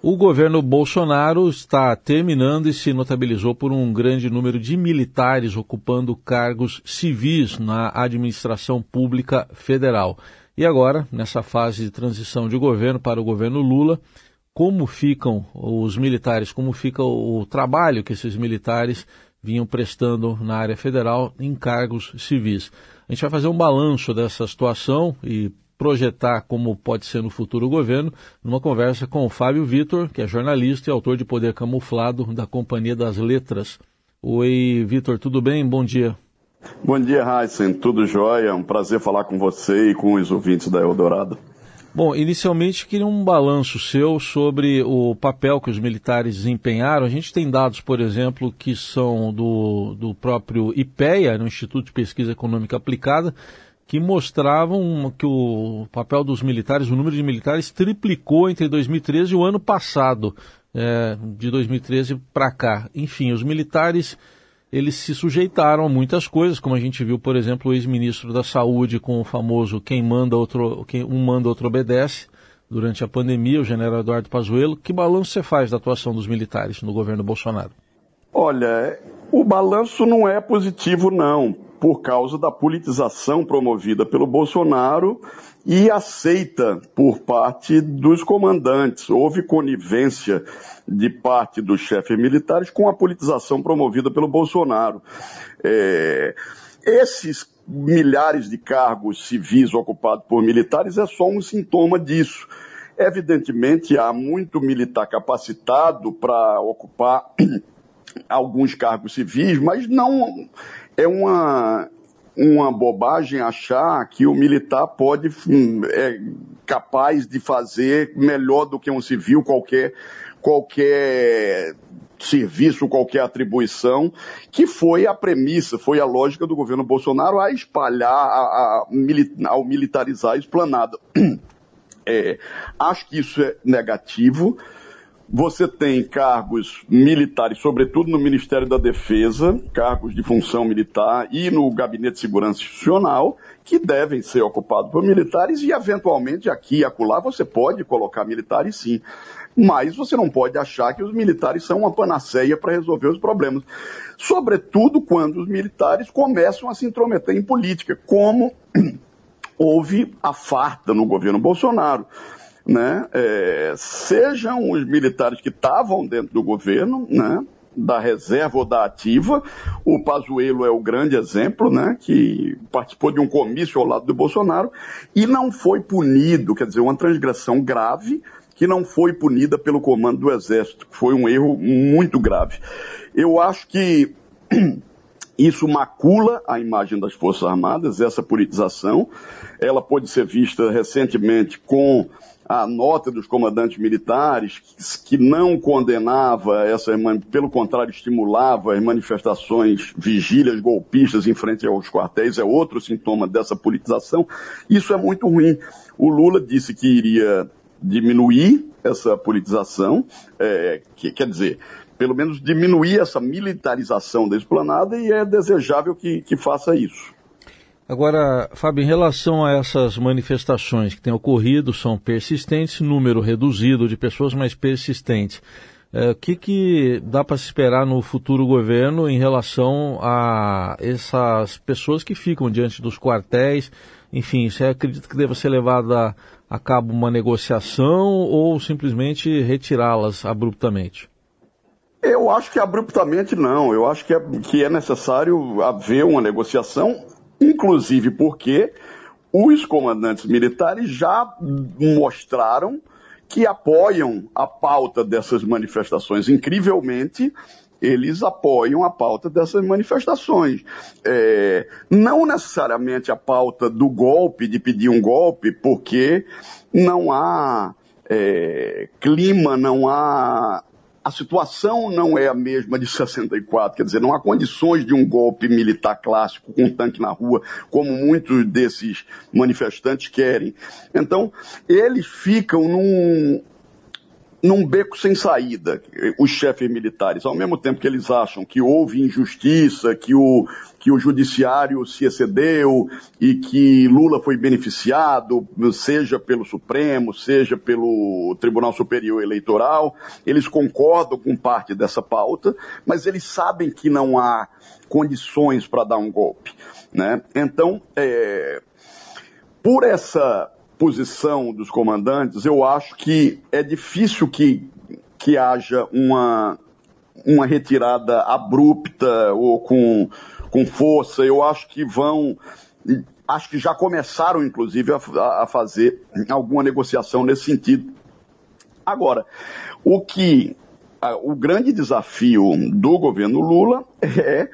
O governo Bolsonaro está terminando e se notabilizou por um grande número de militares ocupando cargos civis na administração pública federal. E agora, nessa fase de transição de governo para o governo Lula, como ficam os militares, como fica o trabalho que esses militares vinham prestando na área federal em cargos civis. A gente vai fazer um balanço dessa situação e projetar como pode ser no futuro o governo, numa conversa com o Fábio Vitor, que é jornalista e autor de Poder Camuflado da Companhia das Letras. Oi, Vitor, tudo bem? Bom dia. Bom dia, Heisen. Tudo jóia? Um prazer falar com você e com os ouvintes da Eldorado. Bom, inicialmente queria um balanço seu sobre o papel que os militares desempenharam. A gente tem dados, por exemplo, que são do, do próprio IPEA, no Instituto de Pesquisa Econômica Aplicada, que mostravam que o papel dos militares, o número de militares triplicou entre 2013 e o ano passado, é, de 2013 para cá. Enfim, os militares eles se sujeitaram a muitas coisas, como a gente viu, por exemplo, o ex-ministro da Saúde com o famoso quem manda outro, quem um manda outro obedece durante a pandemia, o general Eduardo Pazuello. Que balanço você faz da atuação dos militares no governo Bolsonaro? Olha, o balanço não é positivo não por causa da politização promovida pelo Bolsonaro e aceita por parte dos comandantes. Houve conivência de parte dos chefes militares com a politização promovida pelo Bolsonaro. É, esses milhares de cargos civis ocupados por militares é só um sintoma disso. Evidentemente, há muito militar capacitado para ocupar alguns cargos civis, mas não é uma, uma bobagem achar que o militar pode hum, é capaz de fazer melhor do que um civil qualquer qualquer serviço, qualquer atribuição, que foi a premissa, foi a lógica do governo Bolsonaro a espalhar, a, a, ao militarizar a esplanada. É, acho que isso é negativo. Você tem cargos militares, sobretudo no Ministério da Defesa, cargos de função militar e no Gabinete de Segurança Institucional, que devem ser ocupados por militares e, eventualmente, aqui e acolá, você pode colocar militares sim. Mas você não pode achar que os militares são uma panaceia para resolver os problemas. Sobretudo quando os militares começam a se intrometer em política, como houve a farta no governo Bolsonaro né, é, sejam os militares que estavam dentro do governo, né, da reserva ou da ativa. O Pazuello é o grande exemplo, né, que participou de um comício ao lado do Bolsonaro e não foi punido, quer dizer, uma transgressão grave que não foi punida pelo comando do Exército. Foi um erro muito grave. Eu acho que isso macula a imagem das Forças Armadas, essa politização. Ela pode ser vista recentemente com a nota dos comandantes militares, que não condenava essa, pelo contrário, estimulava as manifestações, vigílias golpistas em frente aos quartéis, é outro sintoma dessa politização. Isso é muito ruim. O Lula disse que iria diminuir essa politização, é, que, quer dizer, pelo menos diminuir essa militarização da esplanada e é desejável que, que faça isso. Agora, Fábio, em relação a essas manifestações que têm ocorrido, são persistentes, número reduzido de pessoas, mas persistentes. É, o que, que dá para se esperar no futuro governo em relação a essas pessoas que ficam diante dos quartéis? Enfim, você acredita que deva ser levada a cabo uma negociação ou simplesmente retirá-las abruptamente? Eu acho que abruptamente não. Eu acho que é, que é necessário haver uma negociação inclusive porque os comandantes militares já mostraram que apoiam a pauta dessas manifestações. Incrivelmente, eles apoiam a pauta dessas manifestações. É, não necessariamente a pauta do golpe, de pedir um golpe, porque não há é, clima, não há a situação não é a mesma de 64, quer dizer, não há condições de um golpe militar clássico com um tanque na rua, como muitos desses manifestantes querem. Então, eles ficam num, num beco sem saída, os chefes militares, ao mesmo tempo que eles acham que houve injustiça, que o, que o judiciário se excedeu e que Lula foi beneficiado, seja pelo Supremo, seja pelo Tribunal Superior Eleitoral, eles concordam com parte dessa pauta, mas eles sabem que não há condições para dar um golpe. Né? Então, é, por essa posição dos comandantes, eu acho que é difícil que, que haja uma, uma retirada abrupta ou com, com força. Eu acho que vão. Acho que já começaram, inclusive, a, a fazer alguma negociação nesse sentido. Agora, o que. O grande desafio do governo Lula é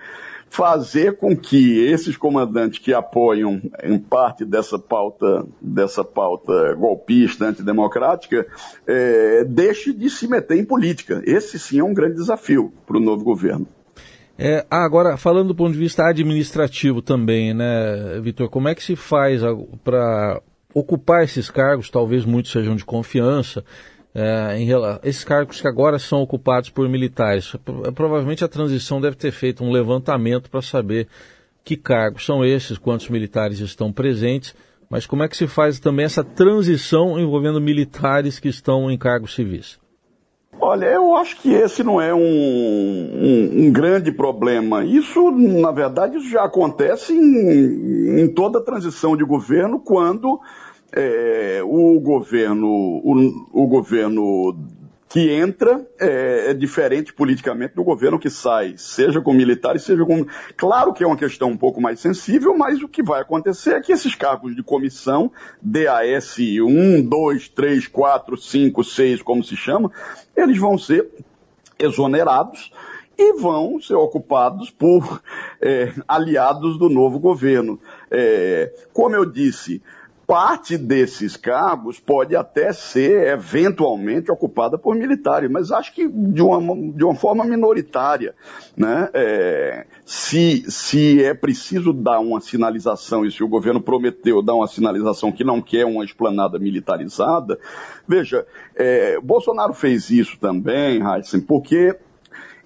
fazer com que esses comandantes que apoiam em parte dessa pauta, dessa pauta golpista, antidemocrática, é, deixe de se meter em política. Esse sim é um grande desafio para o novo governo. É, agora, falando do ponto de vista administrativo também, né, Vitor, como é que se faz para ocupar esses cargos, talvez muitos sejam de confiança, é, em, esses cargos que agora são ocupados por militares. Provavelmente a transição deve ter feito um levantamento para saber que cargos são esses, quantos militares estão presentes, mas como é que se faz também essa transição envolvendo militares que estão em cargos civis? Olha, eu acho que esse não é um, um, um grande problema. Isso, na verdade, isso já acontece em, em toda transição de governo quando é, o governo, o, o, governo que entra é, é, diferente politicamente do governo que sai, seja com militares, seja com. Claro que é uma questão um pouco mais sensível, mas o que vai acontecer é que esses cargos de comissão, DAS 1, 2, 3, 4, 5, 6, como se chama, eles vão ser exonerados e vão ser ocupados por é, aliados do novo governo. É, como eu disse, parte desses cargos pode até ser eventualmente ocupada por militares, mas acho que de uma, de uma forma minoritária. Né? É, se, se é preciso dar uma sinalização, e se o governo prometeu dar uma sinalização que não quer uma esplanada militarizada, veja, é, Bolsonaro fez isso também, Heisen, porque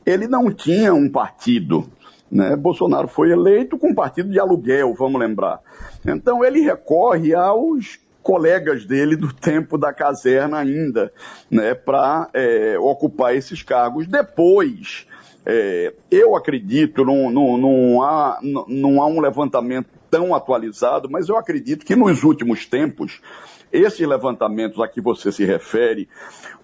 ele não tinha um partido né? Bolsonaro foi eleito com partido de aluguel, vamos lembrar. Então ele recorre aos colegas dele do tempo da caserna ainda, né, para é, ocupar esses cargos. Depois, é, eu acredito, não, não, não, há, não há um levantamento tão atualizado, mas eu acredito que nos últimos tempos esses levantamentos a que você se refere,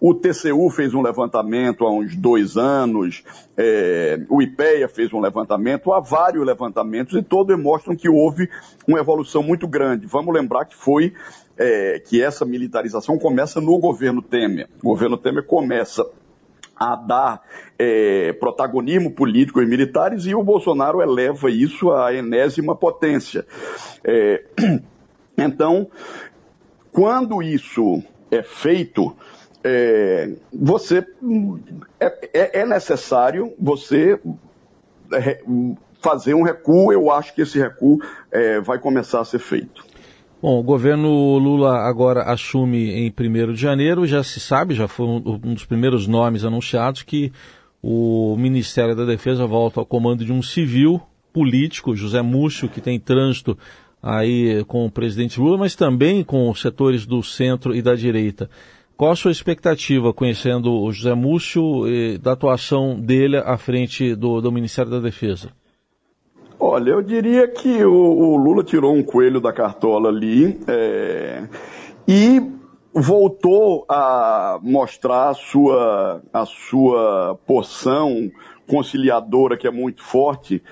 o TCU fez um levantamento há uns dois anos, é, o IPEA fez um levantamento, há vários levantamentos e todos mostram que houve uma evolução muito grande. Vamos lembrar que foi é, que essa militarização começa no governo Temer. O governo Temer começa a dar é, protagonismo político aos militares e o Bolsonaro eleva isso à enésima potência. É, então, quando isso é feito, é, você é, é, é necessário você é, fazer um recuo. Eu acho que esse recuo é, vai começar a ser feito. Bom, o governo Lula agora assume em 1 de janeiro, já se sabe, já foi um, dos primeiros nomes anunciados, que o Ministério da Defesa volta ao comando de um civil político, José Múcio, que tem trânsito aí com o presidente Lula, mas também com os setores do centro e da direita. Qual a sua expectativa, conhecendo o José Múcio, e da atuação dele à frente do, do Ministério da Defesa? Olha, eu diria que o, o Lula tirou um coelho da cartola ali é, e voltou a mostrar a sua, a sua porção conciliadora, que é muito forte,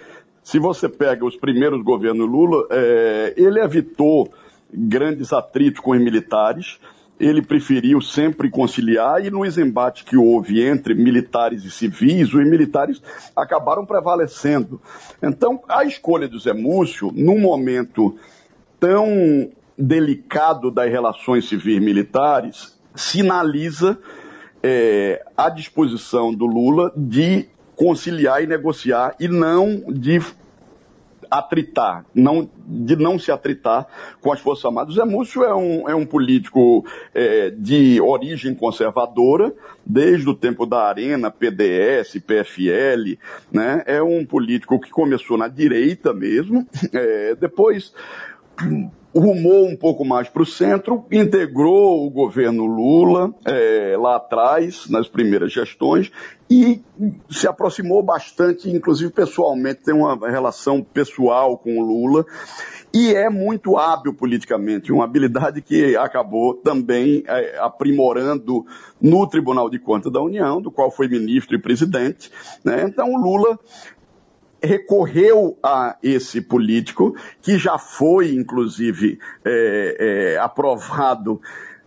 se você pega os primeiros governos Lula, é, ele evitou grandes atritos com os militares, ele preferiu sempre conciliar e nos embates que houve entre militares e civis, os militares acabaram prevalecendo. Então, a escolha do Zé Múcio, num momento tão delicado das relações civis militares, sinaliza é, a disposição do Lula de conciliar e negociar e não de atritar, não, de não se atritar com as Forças Armadas. Zé Múcio é um, é um político é, de origem conservadora, desde o tempo da Arena, PDS, PFL, né? É um político que começou na direita mesmo, é, depois rumou um pouco mais para o centro, integrou o governo Lula é, lá atrás, nas primeiras gestões, e se aproximou bastante, inclusive pessoalmente, tem uma relação pessoal com o Lula, e é muito hábil politicamente, uma habilidade que acabou também é, aprimorando no Tribunal de Contas da União, do qual foi ministro e presidente. Né? Então, o Lula recorreu a esse político, que já foi, inclusive, é, é, aprovado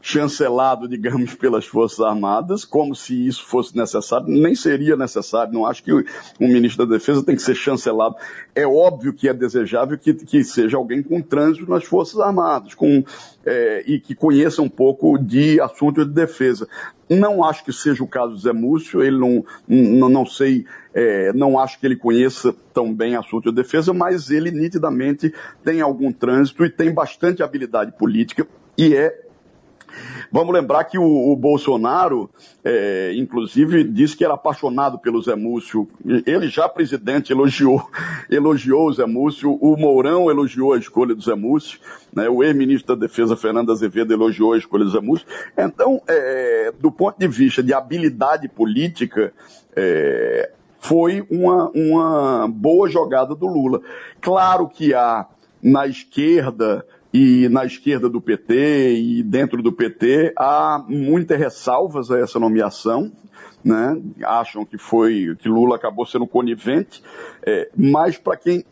chancelado, digamos, pelas Forças Armadas, como se isso fosse necessário, nem seria necessário, não acho que um ministro da Defesa tem que ser chancelado. É óbvio que é desejável que, que seja alguém com trânsito nas Forças Armadas, com, é, e que conheça um pouco de assunto de defesa. Não acho que seja o caso do Zé Múcio, ele não, não, não sei, é, não acho que ele conheça tão bem assunto de defesa, mas ele nitidamente tem algum trânsito e tem bastante habilidade política e é Vamos lembrar que o, o Bolsonaro, é, inclusive, disse que era apaixonado pelo Zé Múcio. Ele já presidente elogiou, elogiou o Zé Múcio. O Mourão elogiou a escolha do Zé Múcio. Né? O ex-ministro da Defesa, Fernando Azevedo, elogiou a escolha do Zé Múcio. Então, é, do ponto de vista de habilidade política, é, foi uma, uma boa jogada do Lula. Claro que há na esquerda e na esquerda do PT e dentro do PT há muitas ressalvas a essa nomeação, né? Acham que foi que Lula acabou sendo conivente, é, mas para quem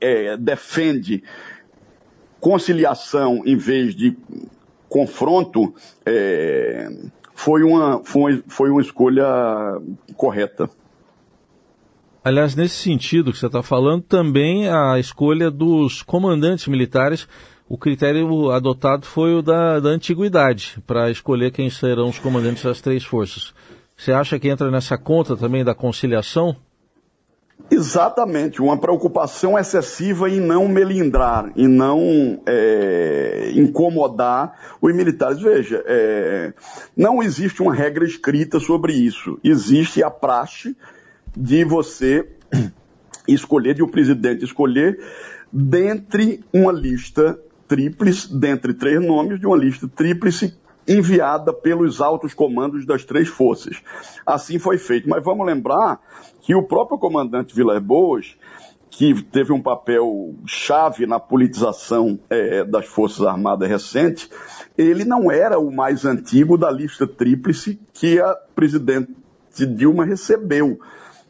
é, defende conciliação em vez de confronto, é, foi, uma, foi, foi uma escolha correta. Aliás, nesse sentido que você está falando, também a escolha dos comandantes militares, o critério adotado foi o da, da antiguidade, para escolher quem serão os comandantes das três forças. Você acha que entra nessa conta também da conciliação? Exatamente, uma preocupação excessiva em não melindrar, em não é, incomodar os militares. Veja, é, não existe uma regra escrita sobre isso. Existe a praxe de você escolher, de o presidente escolher, dentre uma lista tríplice, dentre três nomes, de uma lista tríplice enviada pelos altos comandos das três forças. Assim foi feito. Mas vamos lembrar que o próprio comandante Vilas Boas, que teve um papel chave na politização é, das Forças Armadas recente, ele não era o mais antigo da lista tríplice que a presidente Dilma recebeu.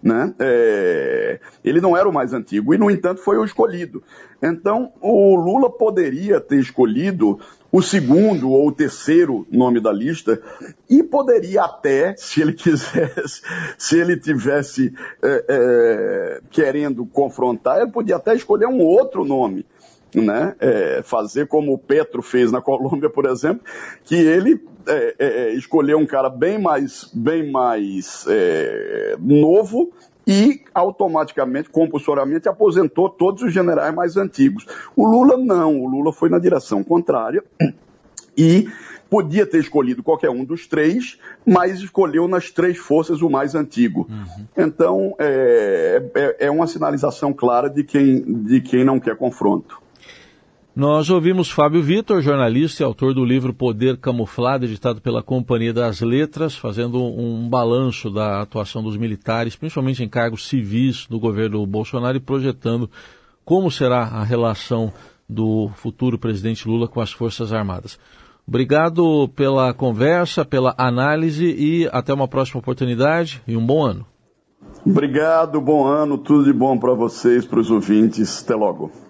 Né? É, ele não era o mais antigo e, no entanto, foi o escolhido. Então, o Lula poderia ter escolhido o segundo ou o terceiro nome da lista e poderia até, se ele quisesse, se ele tivesse é, é, querendo confrontar, ele podia até escolher um outro nome. Né? É, fazer como o Petro fez na Colômbia, por exemplo, que ele é, é, escolher um cara bem mais, bem mais é, novo e automaticamente, compulsoriamente, aposentou todos os generais mais antigos. O Lula não, o Lula foi na direção contrária e podia ter escolhido qualquer um dos três, mas escolheu nas três forças o mais antigo. Uhum. Então, é, é, é uma sinalização clara de quem, de quem não quer confronto. Nós ouvimos Fábio Vitor, jornalista e autor do livro Poder Camuflado, editado pela Companhia das Letras, fazendo um balanço da atuação dos militares, principalmente em cargos civis do governo Bolsonaro e projetando como será a relação do futuro presidente Lula com as Forças Armadas. Obrigado pela conversa, pela análise e até uma próxima oportunidade e um bom ano. Obrigado, bom ano, tudo de bom para vocês, para os ouvintes. Até logo.